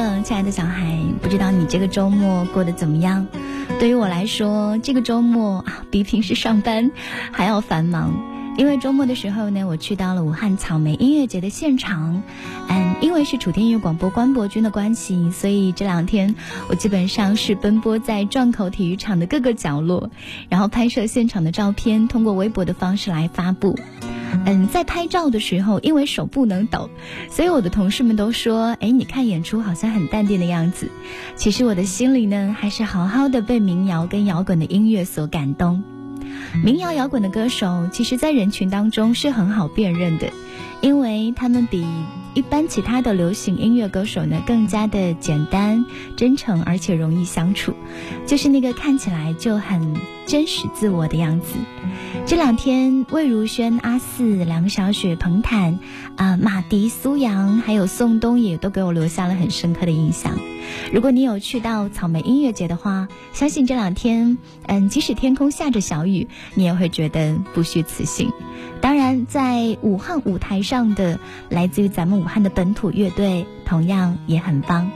了，亲爱的小孩，不知道你这个周末过得怎么样？对于我来说，这个周末啊，比平时上班还要繁忙。因为周末的时候呢，我去到了武汉草莓音乐节的现场。嗯，因为是楚天音乐广播关博君的关系，所以这两天我基本上是奔波在转口体育场的各个角落，然后拍摄现场的照片，通过微博的方式来发布。嗯，在拍照的时候，因为手不能抖，所以我的同事们都说：“哎，你看演出好像很淡定的样子。”其实我的心里呢，还是好好的被民谣跟摇滚的音乐所感动。民谣摇滚的歌手，其实在人群当中是很好辨认的，因为他们比一般其他的流行音乐歌手呢更加的简单、真诚，而且容易相处，就是那个看起来就很真实自我的样子。这两天，魏如萱、阿四、梁小雪、彭坦，啊，马迪、苏阳，还有宋冬野，都给我留下了很深刻的印象。如果你有去到草莓音乐节的话，相信这两天，嗯，即使天空下着小雨，你也会觉得不虚此行。当然，在武汉舞台上的来自于咱们武汉的本土乐队，同样也很棒。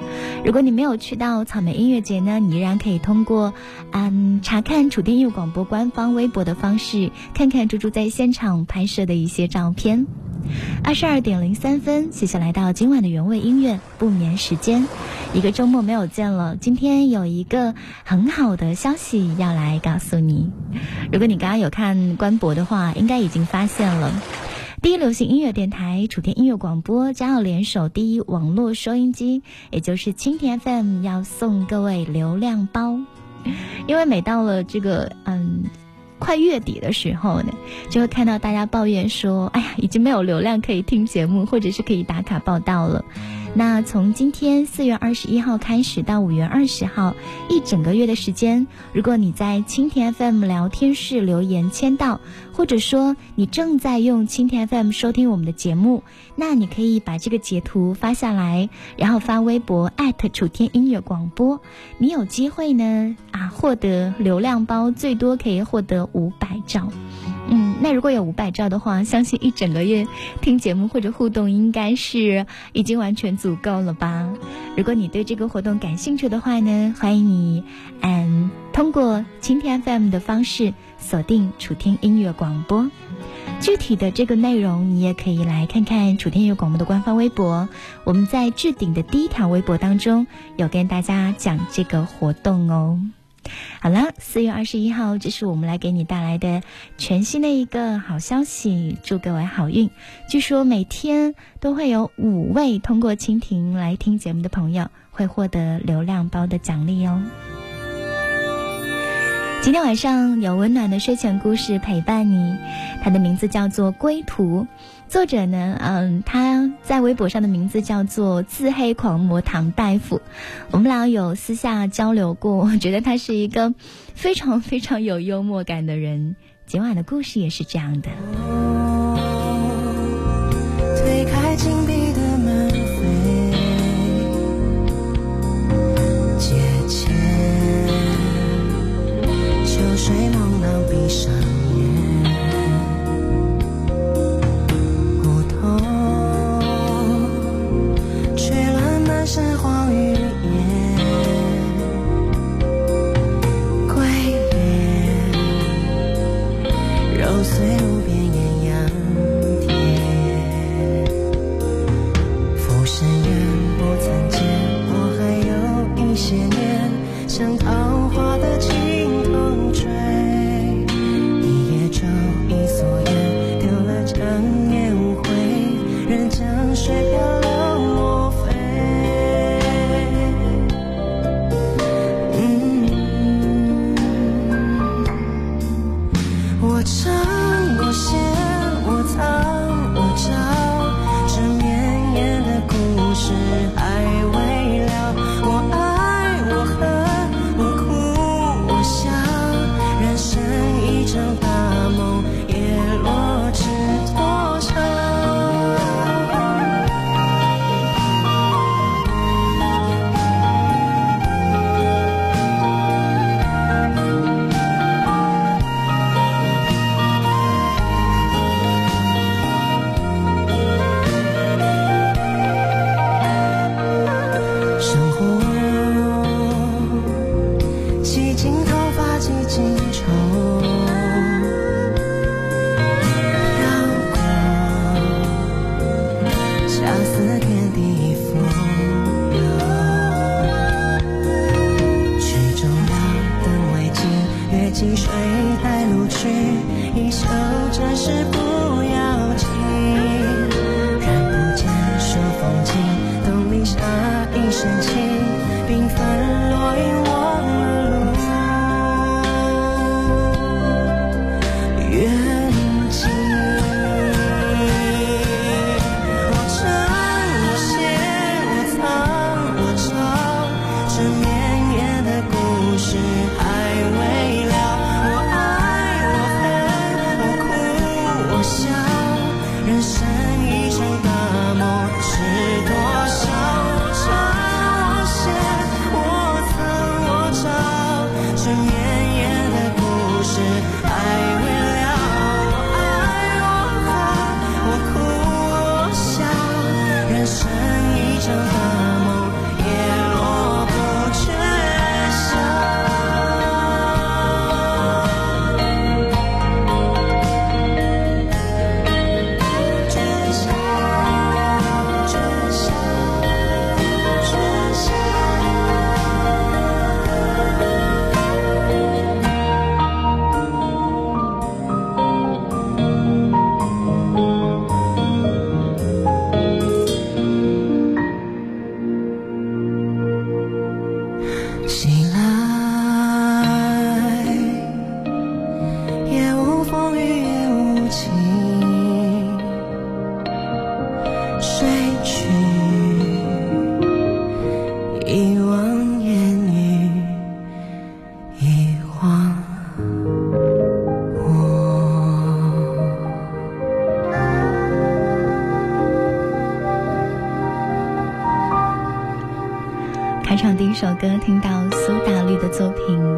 如果你没有去到草莓音乐节呢，你依然可以通过，嗯，查看楚天佑广播官方微博的方式，看看猪猪在现场拍摄的一些照片。二十二点零三分，谢谢来到今晚的原味音乐不眠时间。一个周末没有见了，今天有一个很好的消息要来告诉你。如果你刚刚有看官博的话，应该已经发现了，第一流行音乐电台楚天音乐广播将要联手第一网络收音机，也就是蜻蜓 FM，要送各位流量包。因为每到了这个嗯。快月底的时候呢，就会看到大家抱怨说：“哎呀，已经没有流量可以听节目，或者是可以打卡报道了。”那从今天四月二十一号开始到五月二十号，一整个月的时间，如果你在蜻蜓 FM 聊天室留言签到，或者说你正在用蜻蜓 FM 收听我们的节目，那你可以把这个截图发下来，然后发微博楚天音乐广播，你有机会呢啊获得流量包，最多可以获得五百兆。嗯，那如果有五百兆的话，相信一整个月听节目或者互动应该是已经完全足够了吧？如果你对这个活动感兴趣的话呢，欢迎你嗯通过蜻蜓 FM 的方式锁定楚天音乐广播。具体的这个内容你也可以来看看楚天音乐广播的官方微博，我们在置顶的第一条微博当中有跟大家讲这个活动哦。好了，四月二十一号，这是我们来给你带来的全新的一个好消息，祝各位好运。据说每天都会有五位通过蜻蜓来听节目的朋友会获得流量包的奖励哦。今天晚上有温暖的睡前故事陪伴你，它的名字叫做《归途》。作者呢，嗯，他在微博上的名字叫做自黑狂魔唐大夫。我们俩有私下交流过，我觉得他是一个非常非常有幽默感的人。今晚的故事也是这样的。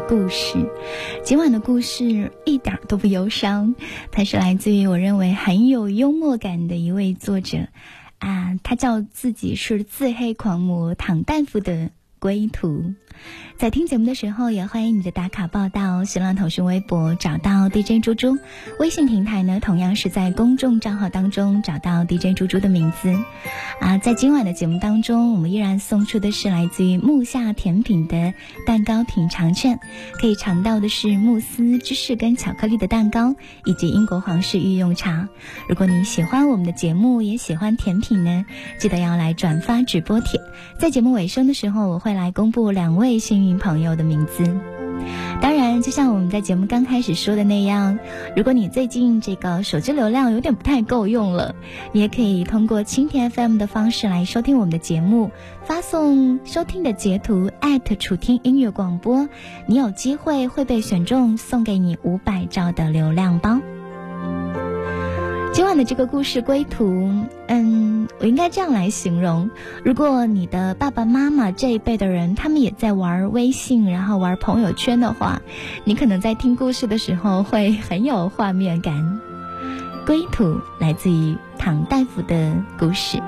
故事》，今晚的故事一点都不忧伤，它是来自于我认为很有幽默感的一位作者，啊，他叫自己是自黑狂魔唐大夫的归途。在听节目的时候，也欢迎你的打卡报道。新浪、腾讯微博找到 DJ 猪猪，微信平台呢，同样是在公众账号当中找到 DJ 猪猪的名字。啊，在今晚的节目当中，我们依然送出的是来自于木下甜品的蛋糕品尝券，可以尝到的是慕斯芝士跟巧克力的蛋糕，以及英国皇室御用茶。如果你喜欢我们的节目，也喜欢甜品呢，记得要来转发直播帖。在节目尾声的时候，我会来公布两位幸运。朋友的名字，当然，就像我们在节目刚开始说的那样，如果你最近这个手机流量有点不太够用了，你也可以通过蜻蜓 FM 的方式来收听我们的节目，发送收听的截图艾特楚听音乐广播，你有机会会被选中，送给你五百兆的流量包。今晚的这个故事归途，嗯，我应该这样来形容：如果你的爸爸妈妈这一辈的人，他们也在玩微信，然后玩朋友圈的话，你可能在听故事的时候会很有画面感。归途来自于唐大夫的故事。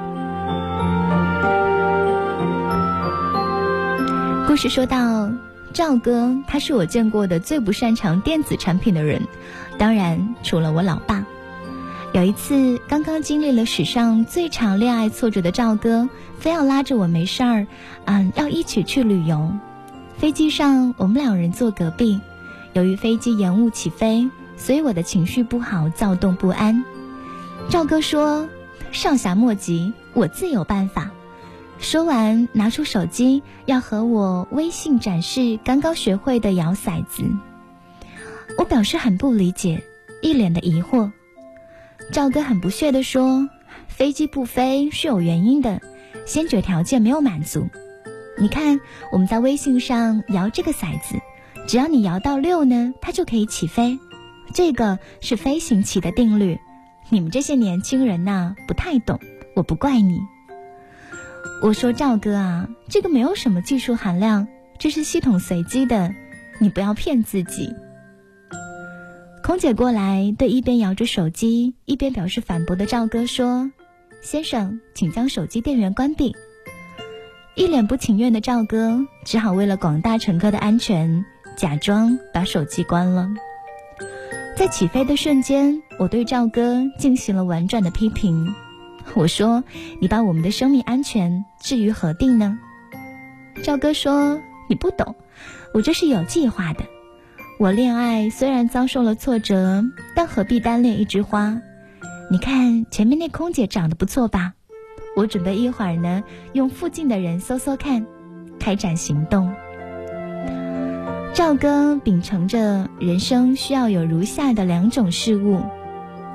故事说到赵哥，他是我见过的最不擅长电子产品的人，当然除了我老爸。有一次，刚刚经历了史上最长恋爱挫折的赵哥，非要拉着我没事儿，嗯，要一起去旅游。飞机上，我们两人坐隔壁。由于飞机延误起飞，所以我的情绪不好，躁动不安。赵哥说：“少侠莫急，我自有办法。”说完，拿出手机要和我微信展示刚刚学会的摇骰子。我表示很不理解，一脸的疑惑。赵哥很不屑地说：“飞机不飞是有原因的，先决条件没有满足。你看，我们在微信上摇这个骰子，只要你摇到六呢，它就可以起飞。这个是飞行棋的定律。你们这些年轻人呐，不太懂，我不怪你。我说赵哥啊，这个没有什么技术含量，这是系统随机的，你不要骗自己。”空姐过来，对一边摇着手机一边表示反驳的赵哥说：“先生，请将手机电源关闭。”一脸不情愿的赵哥只好为了广大乘客的安全，假装把手机关了。在起飞的瞬间，我对赵哥进行了婉转的批评。我说：“你把我们的生命安全置于何地呢？”赵哥说：“你不懂，我这是有计划的。”我恋爱虽然遭受了挫折，但何必单恋一枝花？你看前面那空姐长得不错吧？我准备一会儿呢，用附近的人搜搜看，开展行动。赵哥秉承着人生需要有如下的两种事物：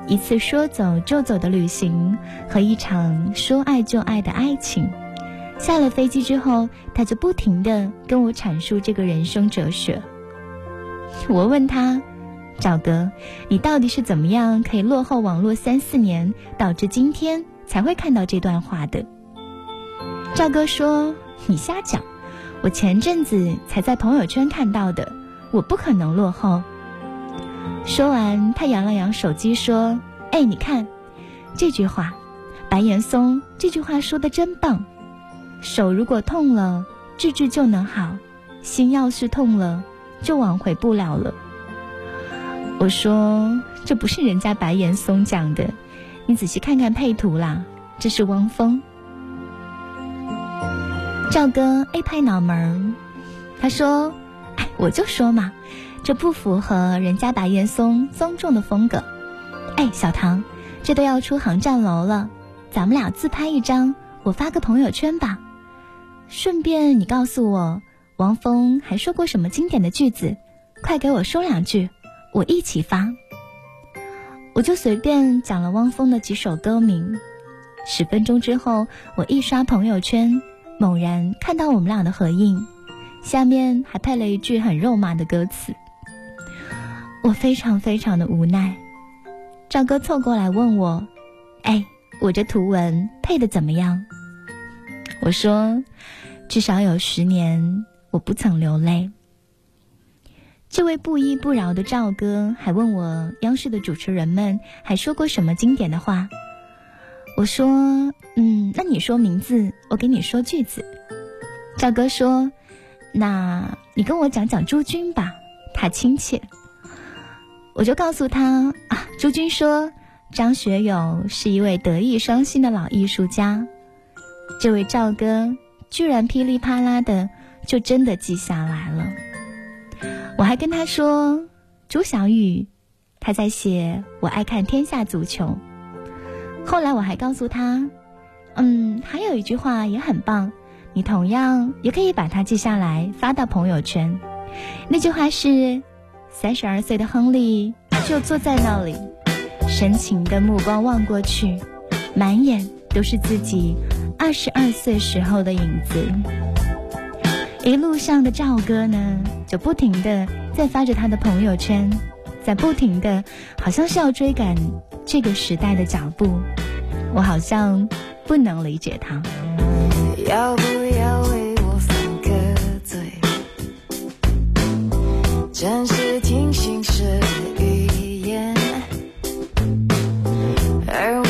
一次说走就走的旅行和一场说爱就爱的爱情。下了飞机之后，他就不停的跟我阐述这个人生哲学。我问他：“赵哥，你到底是怎么样可以落后网络三四年，导致今天才会看到这段话的？”赵哥说：“你瞎讲，我前阵子才在朋友圈看到的，我不可能落后。”说完，他扬了扬手机说：“哎，你看，这句话，白岩松这句话说的真棒。”手如果痛了，治治就能好；心要是痛了，就挽回不了了。我说这不是人家白岩松讲的，你仔细看看配图啦，这是汪峰。赵哥 A 拍脑门他说：“哎，我就说嘛，这不符合人家白岩松庄重的风格。”哎，小唐，这都要出航站楼了，咱们俩自拍一张，我发个朋友圈吧。顺便，你告诉我，王峰还说过什么经典的句子？快给我说两句，我一起发。我就随便讲了汪峰的几首歌名。十分钟之后，我一刷朋友圈，猛然看到我们俩的合影，下面还配了一句很肉麻的歌词。我非常非常的无奈。赵哥凑过来问我：“哎，我这图文配的怎么样？”我说，至少有十年我不曾流泪。这位不依不饶的赵哥还问我，央视的主持人们还说过什么经典的话？我说，嗯，那你说名字，我给你说句子。赵哥说，那你跟我讲讲朱军吧，他亲切。我就告诉他啊，朱军说，张学友是一位德艺双馨的老艺术家。这位赵哥居然噼里啪啦的就真的记下来了。我还跟他说，朱小雨他在写《我爱看天下足球》。后来我还告诉他，嗯，还有一句话也很棒，你同样也可以把它记下来发到朋友圈。那句话是：三十二岁的亨利就坐在那里，深情的目光望过去，满眼都是自己。二十二岁时候的影子，一路上的赵哥呢，就不停的在发着他的朋友圈，在不停的，好像是要追赶这个时代的脚步。我好像不能理解他。要不要为我犯个罪？真是听心事的语言，而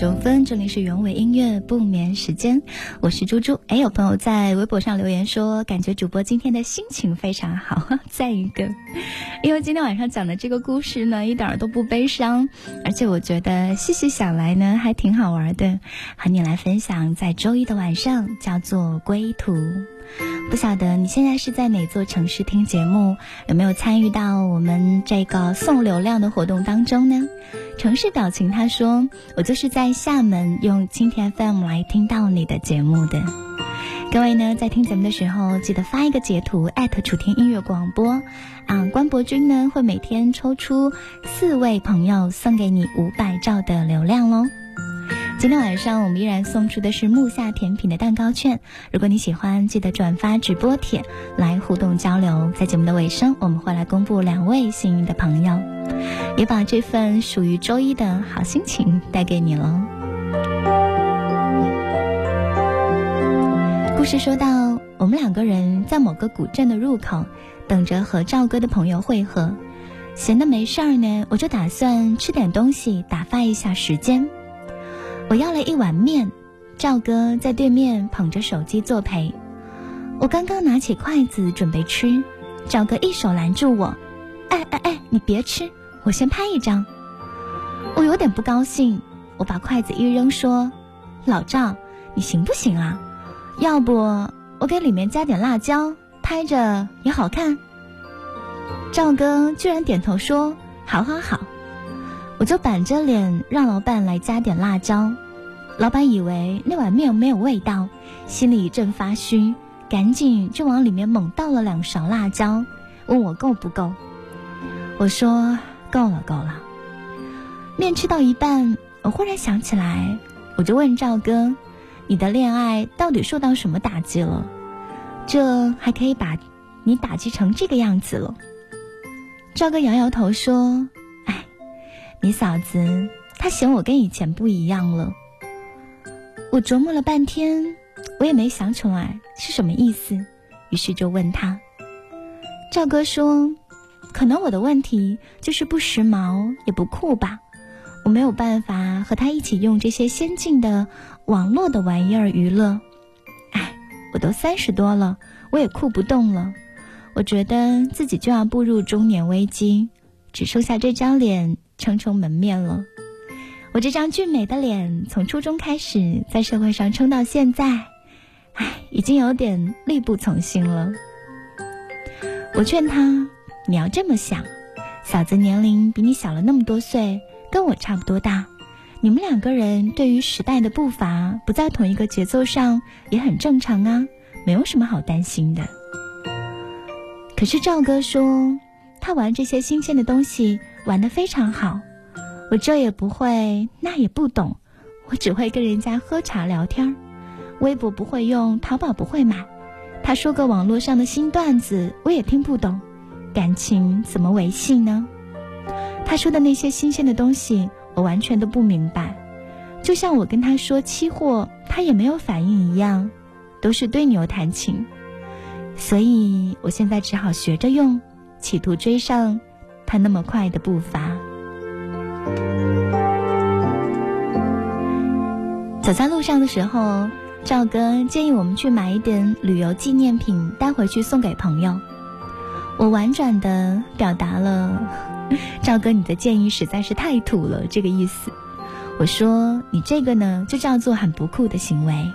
九分，这里是原味音乐不眠时间，我是猪猪。哎，有朋友在微博上留言说，感觉主播今天的心情非常好，赞一个。因为今天晚上讲的这个故事呢，一点都不悲伤，而且我觉得细细想来呢，还挺好玩的，和你来分享。在周一的晚上，叫做归途。不晓得你现在是在哪座城市听节目？有没有参与到我们这个送流量的活动当中呢？城市表情他说：“我就是在厦门用蜻蜓 FM 来听到你的节目的。”各位呢，在听节目的时候记得发一个截图，艾特楚天音乐广播，啊，关博君呢会每天抽出四位朋友送给你五百兆的流量喽。今天晚上我们依然送出的是木下甜品的蛋糕券，如果你喜欢，记得转发直播帖来互动交流。在节目的尾声，我们会来公布两位幸运的朋友，也把这份属于周一的好心情带给你喽。故事说到，我们两个人在某个古镇的入口等着和赵哥的朋友会合，闲的没事儿呢，我就打算吃点东西打发一下时间。我要了一碗面，赵哥在对面捧着手机作陪。我刚刚拿起筷子准备吃，赵哥一手拦住我：“哎哎哎，你别吃，我先拍一张。”我有点不高兴，我把筷子一扔，说：“老赵，你行不行啊？要不我给里面加点辣椒，拍着也好看。”赵哥居然点头说：“好好好。”我就板着脸让老板来加点辣椒，老板以为那碗面没有味道，心里一阵发虚，赶紧就往里面猛倒了两勺辣椒，问我够不够。我说够了够了。面吃到一半，我忽然想起来，我就问赵哥：“你的恋爱到底受到什么打击了？这还可以把你打击成这个样子了？”赵哥摇摇头说。你嫂子，她嫌我跟以前不一样了。我琢磨了半天，我也没想出来是什么意思，于是就问他。赵哥说：“可能我的问题就是不时髦也不酷吧，我没有办法和他一起用这些先进的网络的玩意儿娱乐。哎，我都三十多了，我也酷不动了。我觉得自己就要步入中年危机，只剩下这张脸。”撑撑门面了，我这张俊美的脸从初中开始在社会上撑到现在，唉，已经有点力不从心了。我劝他，你要这么想，嫂子年龄比你小了那么多岁，跟我差不多大，你们两个人对于时代的步伐不在同一个节奏上也很正常啊，没有什么好担心的。可是赵哥说，他玩这些新鲜的东西。玩的非常好，我这也不会，那也不懂，我只会跟人家喝茶聊天微博不会用，淘宝不会买。他说个网络上的新段子，我也听不懂。感情怎么维系呢？他说的那些新鲜的东西，我完全都不明白。就像我跟他说期货，他也没有反应一样，都是对牛弹琴。所以我现在只好学着用，企图追上。他那么快的步伐，走在路上的时候，赵哥建议我们去买一点旅游纪念品带回去送给朋友。我婉转的表达了，赵哥你的建议实在是太土了，这个意思。我说你这个呢，就叫做很不酷的行为。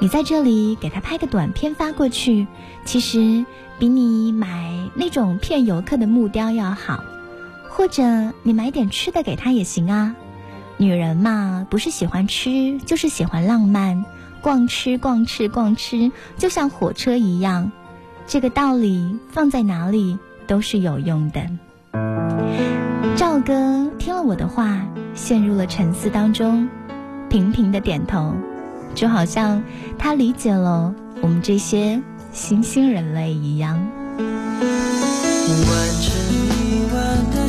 你在这里给他拍个短片发过去，其实。比你买那种骗游客的木雕要好，或者你买点吃的给他也行啊。女人嘛，不是喜欢吃，就是喜欢浪漫，逛吃逛吃逛吃，就像火车一样。这个道理放在哪里都是有用的。赵哥听了我的话，陷入了沉思当中，频频的点头，就好像他理解了我们这些。新兴人类一样。完成一万个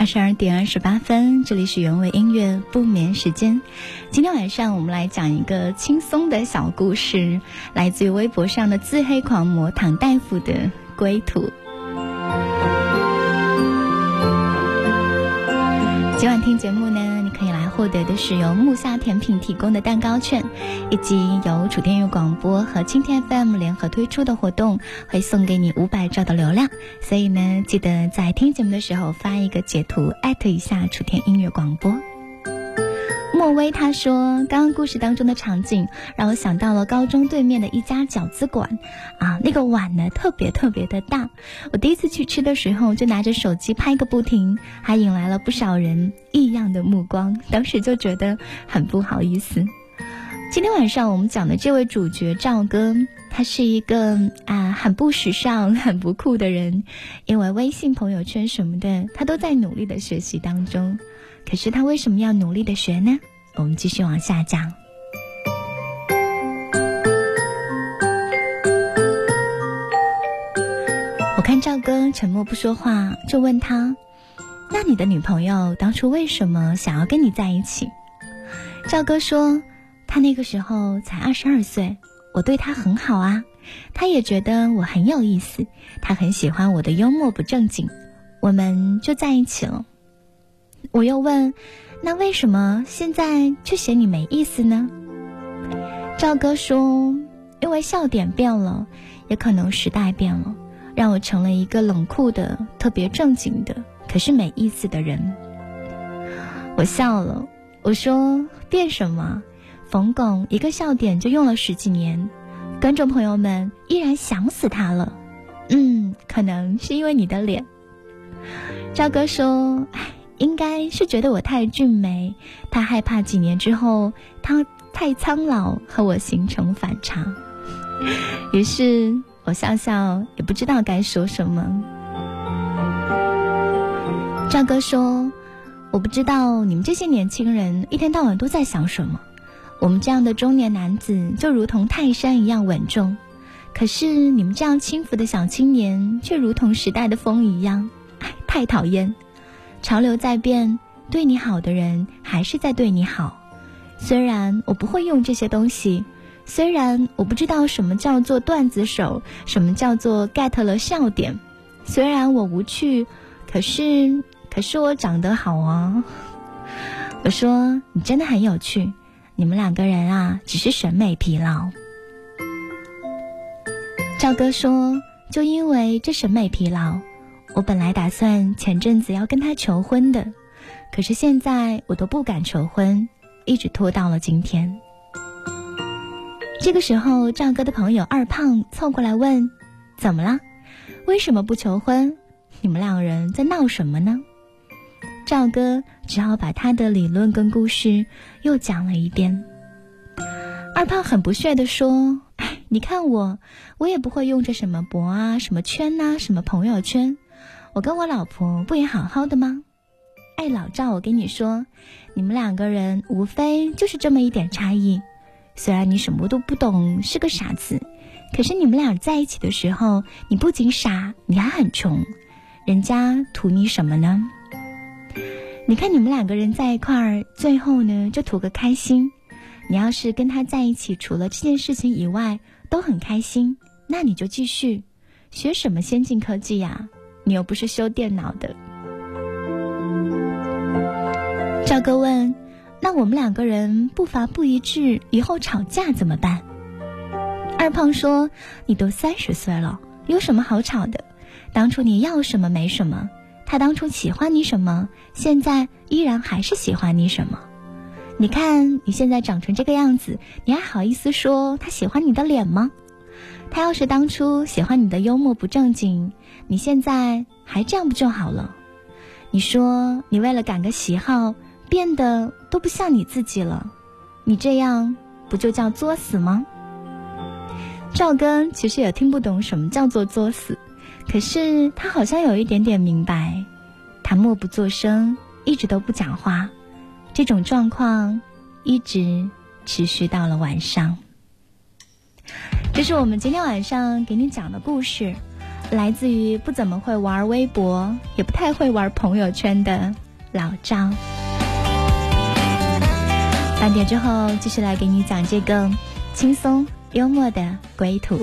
二十二点二十八分，这里是原味音乐不眠时间。今天晚上我们来讲一个轻松的小故事，来自于微博上的自黑狂魔唐大夫的归途。今晚听节目呢，获得的是由木下甜品提供的蛋糕券，以及由楚天音乐广播和青天 FM 联合推出的活动，会送给你五百兆的流量。所以呢，记得在听节目的时候发一个截图，艾特一下楚天音乐广播。莫威他说：“刚刚故事当中的场景让我想到了高中对面的一家饺子馆，啊，那个碗呢特别特别的大。我第一次去吃的时候就拿着手机拍个不停，还引来了不少人异样的目光。当时就觉得很不好意思。今天晚上我们讲的这位主角赵哥，他是一个啊很不时尚、很不酷的人，因为微信朋友圈什么的，他都在努力的学习当中。可是他为什么要努力的学呢？”我们继续往下讲。我看赵哥沉默不说话，就问他：“那你的女朋友当初为什么想要跟你在一起？”赵哥说：“他那个时候才二十二岁，我对他很好啊，他也觉得我很有意思，他很喜欢我的幽默不正经，我们就在一起了。”我又问。那为什么现在却嫌你没意思呢？赵哥说：“因为笑点变了，也可能时代变了，让我成了一个冷酷的、特别正经的，可是没意思的人。”我笑了，我说：“变什么？冯巩一个笑点就用了十几年，观众朋友们依然想死他了。嗯，可能是因为你的脸。”赵哥说：“唉。”应该是觉得我太俊美，他害怕几年之后他太苍老和我形成反差，于是我笑笑，也不知道该说什么。赵哥说：“我不知道你们这些年轻人一天到晚都在想什么，我们这样的中年男子就如同泰山一样稳重，可是你们这样轻浮的小青年却如同时代的风一样，太讨厌。”潮流在变，对你好的人还是在对你好。虽然我不会用这些东西，虽然我不知道什么叫做段子手，什么叫做 get 了笑点，虽然我无趣，可是可是我长得好啊。我说你真的很有趣，你们两个人啊，只是审美疲劳。赵哥说，就因为这审美疲劳。我本来打算前阵子要跟他求婚的，可是现在我都不敢求婚，一直拖到了今天。这个时候，赵哥的朋友二胖凑过来问：“怎么了？为什么不求婚？你们两人在闹什么呢？赵哥只好把他的理论跟故事又讲了一遍。二胖很不屑地说：“，你看我，我也不会用着什么博啊、什么圈呐、什么朋友圈，我跟我老婆不也好好的吗？”哎，老赵，我跟你说，你们两个人无非就是这么一点差异。虽然你什么都不懂，是个傻子，可是你们俩在一起的时候，你不仅傻，你还很穷。人家图你什么呢？你看你们两个人在一块儿，最后呢就图个开心。你要是跟他在一起，除了这件事情以外都很开心，那你就继续学什么先进科技呀？你又不是修电脑的。赵哥问：“那我们两个人步伐不一致，以后吵架怎么办？”二胖说：“你都三十岁了，有什么好吵的？当初你要什么没什么，他当初喜欢你什么，现在依然还是喜欢你什么。你看你现在长成这个样子，你还好意思说他喜欢你的脸吗？他要是当初喜欢你的幽默不正经，你现在还这样不就好了？你说你为了赶个喜好。”变得都不像你自己了，你这样不就叫作死吗？赵根其实也听不懂什么叫做作死，可是他好像有一点点明白。他默不作声，一直都不讲话，这种状况一直持续到了晚上。这是我们今天晚上给你讲的故事，来自于不怎么会玩微博，也不太会玩朋友圈的老张。半点之后，继续来给你讲这个轻松幽默的归途。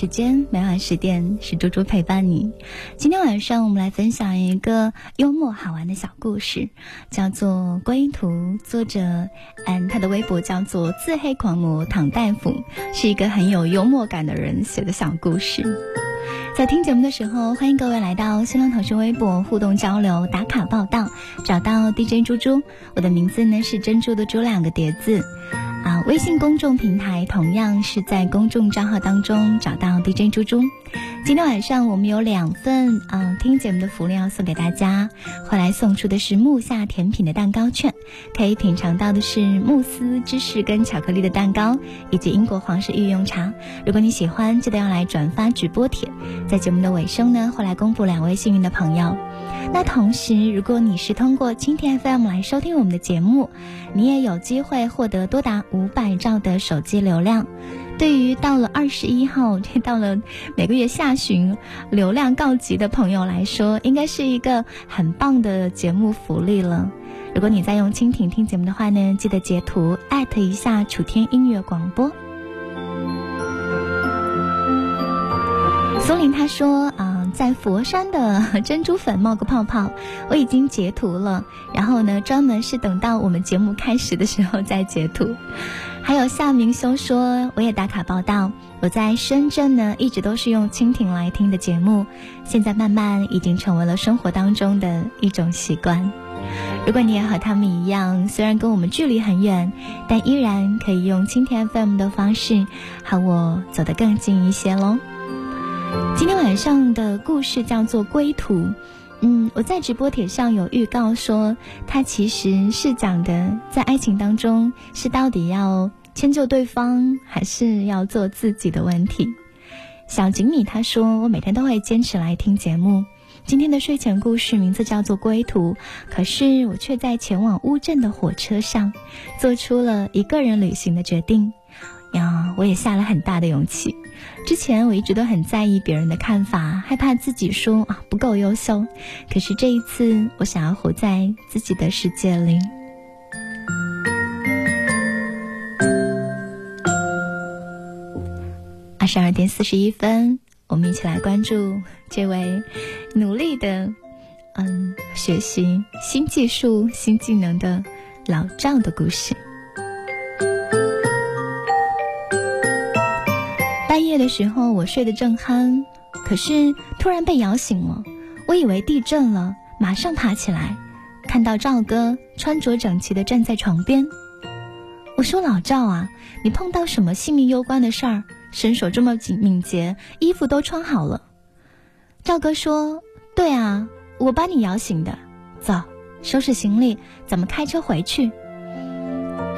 时间，每晚十点是猪猪陪伴你。今天晚上我们来分享一个幽默好玩的小故事，叫做《归途》，作者嗯，他的微博叫做自黑狂魔唐大夫，是一个很有幽默感的人写的小故事。在听节目的时候，欢迎各位来到新浪腾讯微博互动交流、打卡报道，找到 DJ 猪猪，我的名字呢是珍珠的珠两个叠字。啊，微信公众平台同样是在公众账号当中找到 DJ 猪猪。今天晚上我们有两份啊听节目的福利要送给大家，会来送出的是木下甜品的蛋糕券，可以品尝到的是慕斯芝士跟巧克力的蛋糕，以及英国皇室御用茶。如果你喜欢，记得要来转发直播帖，在节目的尾声呢，会来公布两位幸运的朋友。那同时，如果你是通过蜻蜓 FM 来收听我们的节目，你也有机会获得多达五百兆的手机流量。对于到了二十一号，这 到了每个月下旬流量告急的朋友来说，应该是一个很棒的节目福利了。如果你在用蜻蜓听节目的话呢，记得截图艾特一下楚天音乐广播。苏林他说啊、在佛山的珍珠粉冒个泡泡，我已经截图了，然后呢，专门是等到我们节目开始的时候再截图。还有夏明修说，我也打卡报道，我在深圳呢，一直都是用蜻蜓来听的节目，现在慢慢已经成为了生活当中的一种习惯。如果你也和他们一样，虽然跟我们距离很远，但依然可以用蜻蜓 FM 的方式和我走得更近一些喽。今天晚上的故事叫做《归途》。嗯，我在直播帖上有预告说，它其实是讲的在爱情当中是到底要迁就对方，还是要做自己的问题。小锦米他说，我每天都会坚持来听节目。今天的睡前故事名字叫做《归途》，可是我却在前往乌镇的火车上，做出了一个人旅行的决定。呀，我也下了很大的勇气。之前我一直都很在意别人的看法，害怕自己说啊不够优秀。可是这一次，我想要活在自己的世界里。二十二点四十一分，我们一起来关注这位努力的，嗯，学习新技术、新技能的老赵的故事。半夜的时候，我睡得正酣，可是突然被摇醒了。我以为地震了，马上爬起来，看到赵哥穿着整齐的站在床边。我说：“老赵啊，你碰到什么性命攸关的事儿？身手这么紧敏捷，衣服都穿好了。”赵哥说：“对啊，我把你摇醒的。走，收拾行李，咱们开车回去。”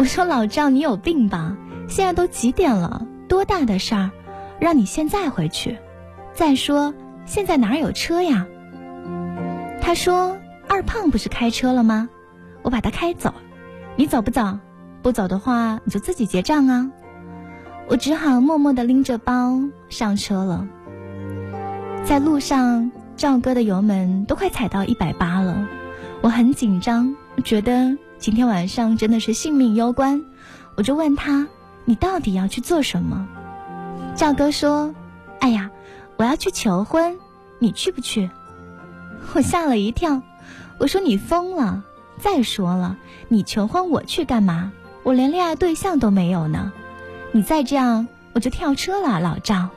我说：“老赵，你有病吧？现在都几点了？多大的事儿？”让你现在回去，再说现在哪有车呀？他说二胖不是开车了吗？我把他开走，你走不走？不走的话你就自己结账啊。我只好默默地拎着包上车了。在路上，赵哥的油门都快踩到一百八了，我很紧张，觉得今天晚上真的是性命攸关。我就问他：“你到底要去做什么？”赵哥说：“哎呀，我要去求婚，你去不去？”我吓了一跳，我说：“你疯了！再说了，你求婚我去干嘛？我连恋爱对象都没有呢。你再这样，我就跳车了，老赵。”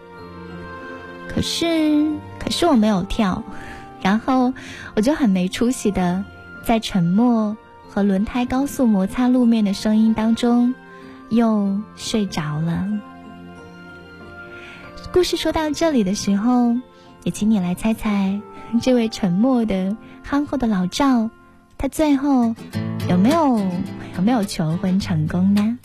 可是，可是我没有跳，然后我就很没出息的，在沉默和轮胎高速摩擦路面的声音当中，又睡着了。故事说到这里的时候，也请你来猜猜，这位沉默的憨厚的老赵，他最后有没有有没有求婚成功呢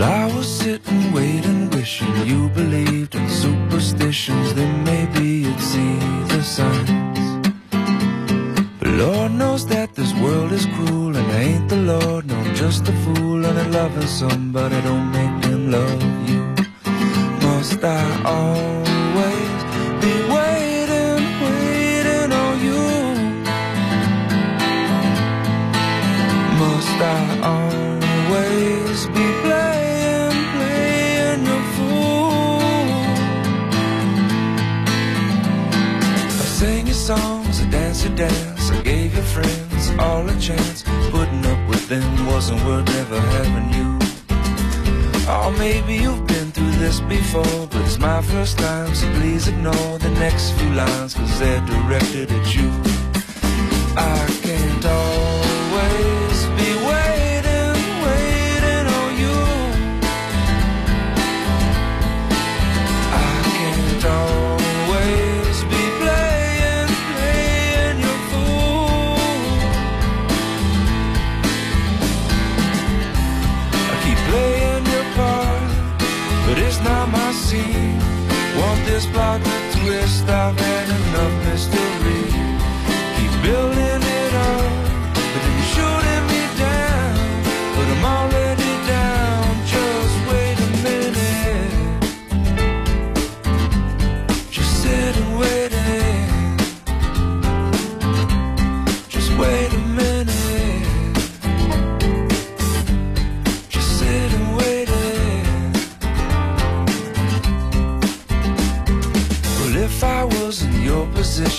？I was sitting, waiting, wishing you believed in superstitions. Then maybe you'd see the signs. Lord knows that this world is cruel and I ain't the Lord, no, I'm just a fool and I'm loving somebody, don't make them love you. Must I always be waiting, waiting on you? Must I always be playing, playing the fool? I sing your songs, I dance your dance Gave your friends all a chance. Putting up with them wasn't worth ever having you. Oh, maybe you've been through this before, but it's my first time, so please ignore the next few lines, cause they're directed at you. I can't just the twist I've had enough, Mr.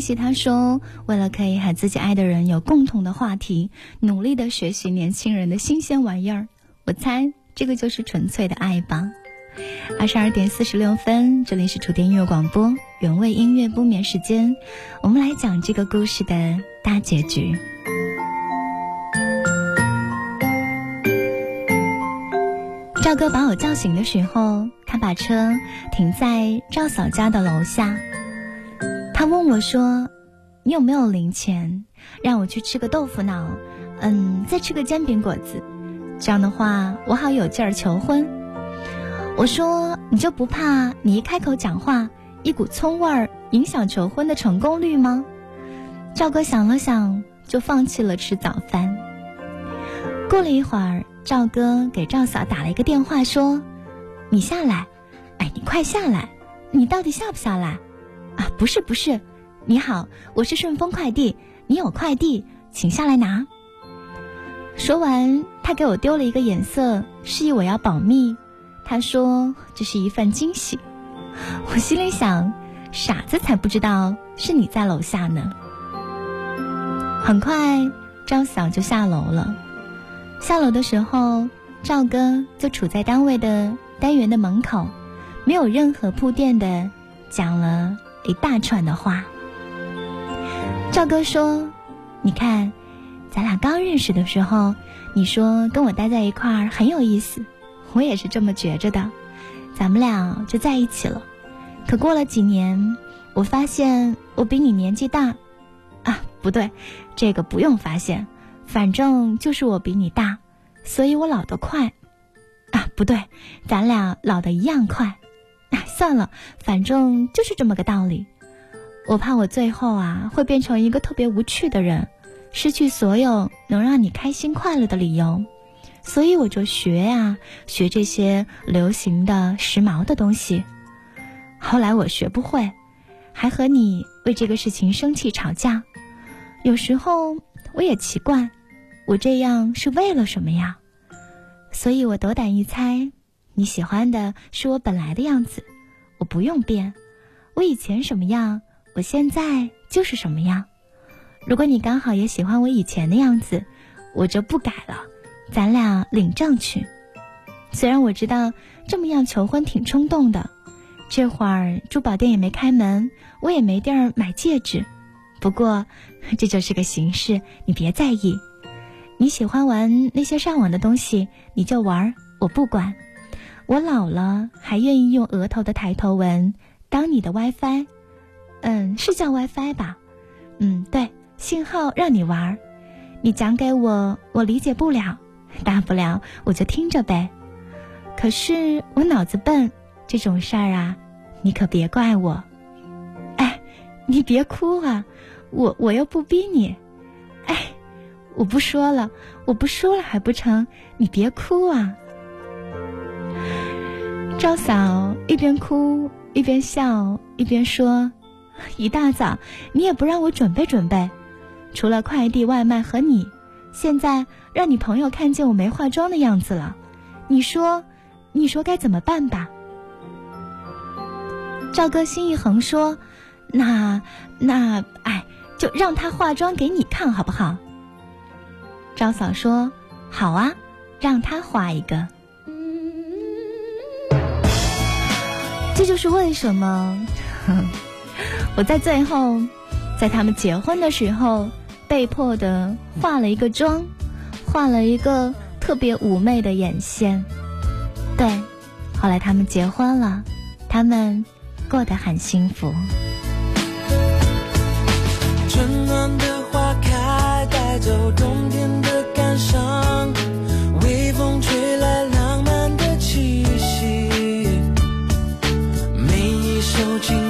洋葱的逆袭，他说：“为了可以和自己爱的人有共同的话题，努力的学习年轻人的新鲜玩意儿。我猜这个就是纯粹的爱吧。”二十二点四十六分，这里是楚天音乐广播原味音乐不眠时间，我们来讲这个故事的大结局。赵哥把我叫醒的时候，他把车停在赵嫂家的楼下。他问我说：“你有没有零钱，让我去吃个豆腐脑，嗯，再吃个煎饼果子，这样的话我好有劲儿求婚。”我说：“你就不怕你一开口讲话，一股葱味儿影响求婚的成功率吗？”赵哥想了想，就放弃了吃早饭。过了一会儿，赵哥给赵嫂打了一个电话，说：“你下来，哎，你快下来，你到底下不下来？”啊，不是不是，你好，我是顺丰快递，你有快递，请下来拿。说完，他给我丢了一个眼色，示意我要保密。他说这是一份惊喜。我心里想，傻子才不知道是你在楼下呢。很快，赵嫂就下楼了。下楼的时候，赵哥就处在单位的单元的门口，没有任何铺垫的讲了一大串的话。赵哥说：“你看，咱俩刚认识的时候，你说跟我待在一块儿很有意思，我也是这么觉着的，咱们俩就在一起了。可过了几年，我发现我比你年纪大，啊，不对，这个不用发现，反正就是我比你大，所以我老得快。啊，不对，咱俩老得一样快。算了，反正就是这么个道理。我怕我最后啊会变成一个特别无趣的人，失去所有能让你开心快乐的理由，所以我就学呀、学这些流行的、时髦的东西。后来我学不会，还和你为这个事情生气吵架。有时候我也奇怪，我这样是为了什么呀？所以我斗胆一猜，你喜欢的是我本来的样子，我不用变，我以前什么样，我现在就是什么样。如果你刚好也喜欢我以前的样子，我就不改了，咱俩领证去。虽然我知道这么样求婚挺冲动的，这会儿珠宝店也没开门，我也没地儿买戒指，不过这就是个形式，你别在意。你喜欢玩那些上网的东西，你就玩，我不管。我老了还愿意用额头的抬头纹当你的 WiFi，嗯，是叫 WiFi 吧？嗯，对，信号让你玩儿，你讲给我，我理解不了，大不了我就听着呗。可是我脑子笨，这种事儿啊，你可别怪我。哎，你别哭啊，我我又不逼你。哎。我不说了，我不说了还不成？你别哭啊！赵嫂一边哭一边笑一边说：“一大早你也不让我准备准备，除了快递外卖和你，现在让你朋友看见我没化妆的样子了，你说，你说该怎么办吧？”赵哥心一横说：“那那哎，就让他化妆给你看好不好？”赵嫂说：“好啊，让他画一个。”这就是为什么 我在最后，在他们结婚的时候，被迫的化了一个妆，画了一个特别妩媚的眼线。对，后来他们结婚了，他们过得很幸福。春暖的花开，带走冬天的。上，微一首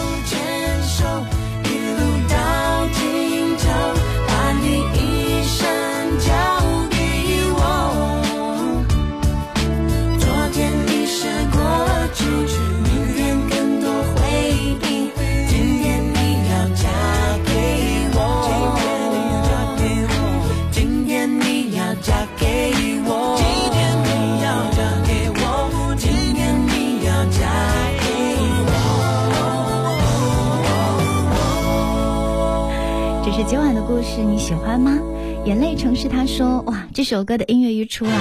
你喜欢吗？眼泪城市他说哇，这首歌的音乐一出来，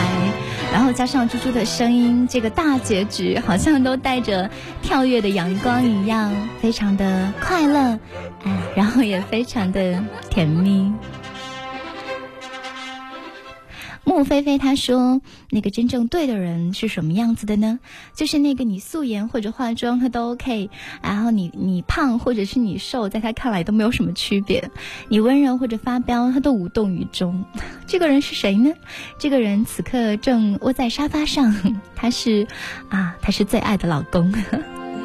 然后加上猪猪的声音，这个大结局好像都带着跳跃的阳光一样，非常的快乐，哎，然后也非常的甜蜜。穆菲菲她说：“那个真正对的人是什么样子的呢？就是那个你素颜或者化妆他都 OK，然后你你胖或者是你瘦，在他看来都没有什么区别。你温柔或者发飙，他都无动于衷。这个人是谁呢？这个人此刻正窝在沙发上，他是啊，他是最爱的老公。”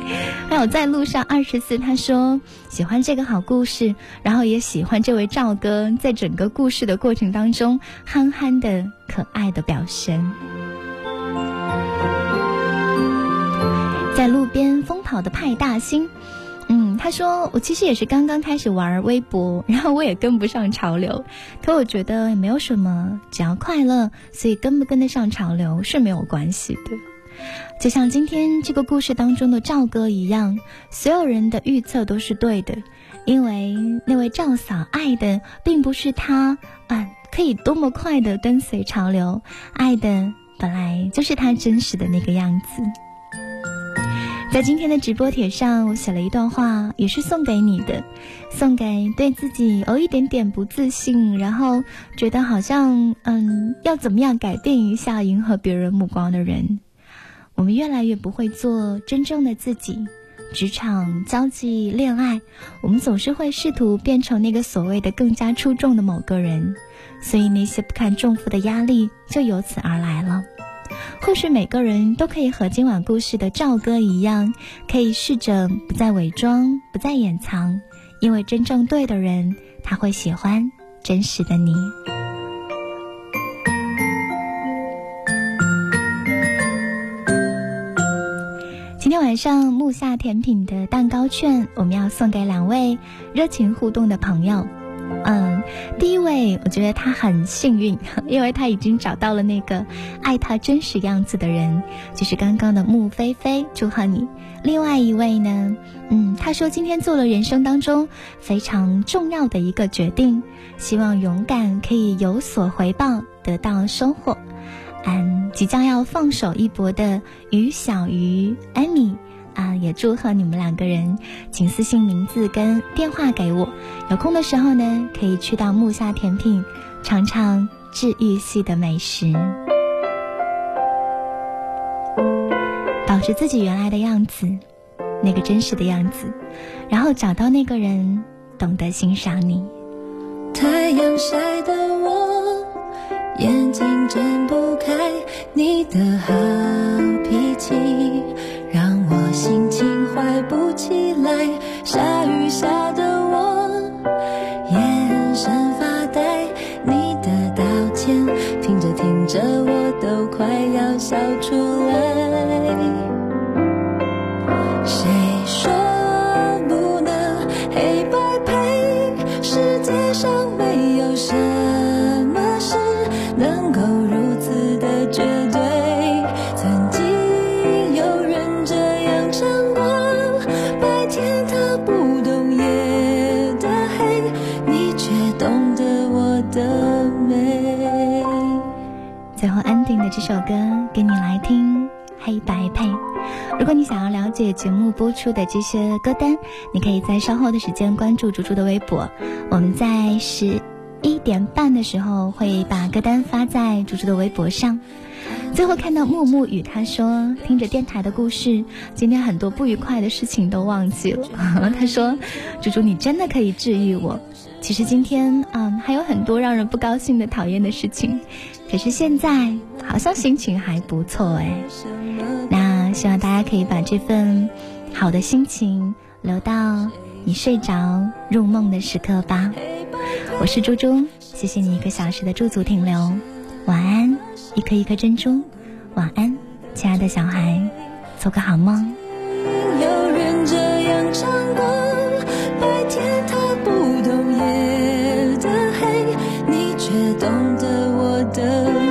还有在路上二十四，他说喜欢这个好故事，然后也喜欢这位赵哥在整个故事的过程当中憨憨的可爱的表现。在路边疯跑的派大星，嗯，他说我其实也是刚刚开始玩微博，然后我也跟不上潮流，可我觉得也没有什么，只要快乐，所以跟不跟得上潮流是没有关系的。就像今天这个故事当中的赵哥一样，所有人的预测都是对的，因为那位赵嫂爱的并不是他啊，可以多么快的跟随潮流，爱的本来就是他真实的那个样子。在今天的直播帖上，我写了一段话，也是送给你的，送给对自己有一点点不自信，然后觉得好像嗯要怎么样改变一下，迎合别人目光的人。我们越来越不会做真正的自己，职场、交际、恋爱，我们总是会试图变成那个所谓的更加出众的某个人，所以那些不堪重负的压力就由此而来了。或许每个人都可以和今晚故事的赵哥一样，可以试着不再伪装，不再掩藏，因为真正对的人，他会喜欢真实的你。晚上木下甜品的蛋糕券，我们要送给两位热情互动的朋友。嗯，第一位，我觉得他很幸运，因为他已经找到了那个爱他真实样子的人，就是刚刚的穆菲菲，祝贺你。另外一位呢，嗯，他说今天做了人生当中非常重要的一个决定，希望勇敢可以有所回报，得到收获。嗯，即将要放手一搏的于小鱼、艾米啊，也祝贺你们两个人，请私信名字跟电话给我。有空的时候呢，可以去到木下甜品尝尝治愈系的美食，保持自己原来的样子，那个真实的样子，然后找到那个人懂得欣赏你。太阳晒的我。眼睛睁不开，你的好脾气让我心情坏不起来。下雨下最后安定的这首歌给你来听，黑白配。如果你想要了解节目播出的这些歌单，你可以在稍后的时间关注猪猪的微博。我们在十一点半的时候会把歌单发在猪猪的微博上。最后看到木木与，他说听着电台的故事，今天很多不愉快的事情都忘记了。他说，猪猪你真的可以治愈我。其实今天嗯还有很多让人不高兴的、讨厌的事情。可是现在好像心情还不错哎，那希望大家可以把这份好的心情留到你睡着入梦的时刻吧。我是猪猪，谢谢你一个小时的驻足停留，晚安，一颗一颗珍珠，晚安，亲爱的小孩，做个好梦。有人这样唱过，白天他不懂夜的黑，你却懂得 love.